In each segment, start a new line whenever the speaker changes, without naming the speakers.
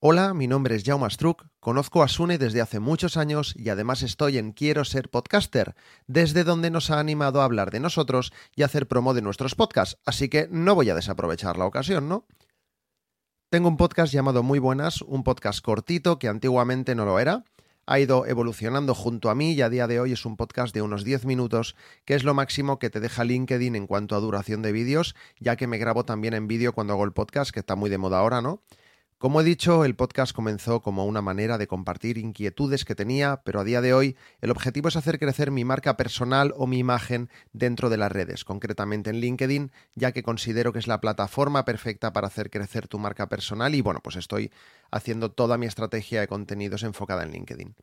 Hola, mi nombre es Jaume Struck, conozco a Sune desde hace muchos años y además estoy en Quiero ser podcaster, desde donde nos ha animado a hablar de nosotros y hacer promo de nuestros podcasts, así que no voy a desaprovechar la ocasión, ¿no? Tengo un podcast llamado Muy Buenas, un podcast cortito que antiguamente no lo era, ha ido evolucionando junto a mí y a día de hoy es un podcast de unos 10 minutos, que es lo máximo que te deja LinkedIn en cuanto a duración de vídeos, ya que me grabo también en vídeo cuando hago el podcast, que está muy de moda ahora, ¿no? Como he dicho, el podcast comenzó como una manera de compartir inquietudes que tenía, pero a día de hoy el objetivo es hacer crecer mi marca personal o mi imagen dentro de las redes, concretamente en LinkedIn, ya que considero que es la plataforma perfecta para hacer crecer tu marca personal y bueno, pues estoy haciendo toda mi estrategia de contenidos enfocada en LinkedIn.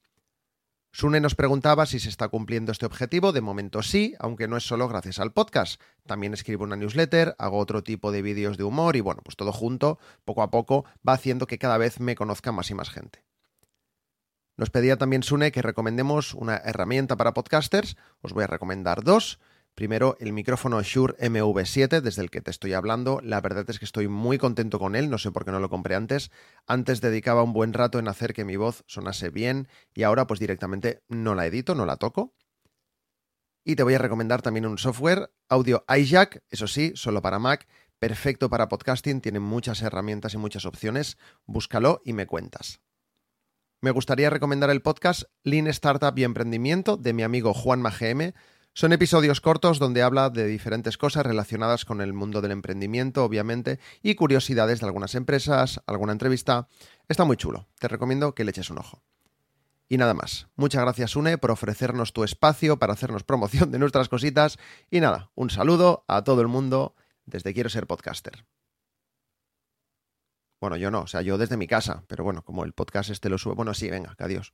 Sune nos preguntaba si se está cumpliendo este objetivo. De momento sí, aunque no es solo gracias al podcast. También escribo una newsletter, hago otro tipo de vídeos de humor y bueno, pues todo junto, poco a poco, va haciendo que cada vez me conozca más y más gente. Nos pedía también Sune que recomendemos una herramienta para podcasters. Os voy a recomendar dos. Primero, el micrófono Shure MV7, desde el que te estoy hablando. La verdad es que estoy muy contento con él, no sé por qué no lo compré antes. Antes dedicaba un buen rato en hacer que mi voz sonase bien y ahora pues directamente no la edito, no la toco. Y te voy a recomendar también un software, Audio iJack, eso sí, solo para Mac, perfecto para podcasting, tiene muchas herramientas y muchas opciones. Búscalo y me cuentas. Me gustaría recomendar el podcast Lean Startup y Emprendimiento de mi amigo Juan GM. Son episodios cortos donde habla de diferentes cosas relacionadas con el mundo del emprendimiento, obviamente, y curiosidades de algunas empresas, alguna entrevista. Está muy chulo. Te recomiendo que le eches un ojo. Y nada más. Muchas gracias, Une, por ofrecernos tu espacio para hacernos promoción de nuestras cositas. Y nada, un saludo a todo el mundo desde Quiero ser podcaster. Bueno, yo no, o sea, yo desde mi casa, pero bueno, como el podcast este lo sube. Bueno, sí, venga, que adiós.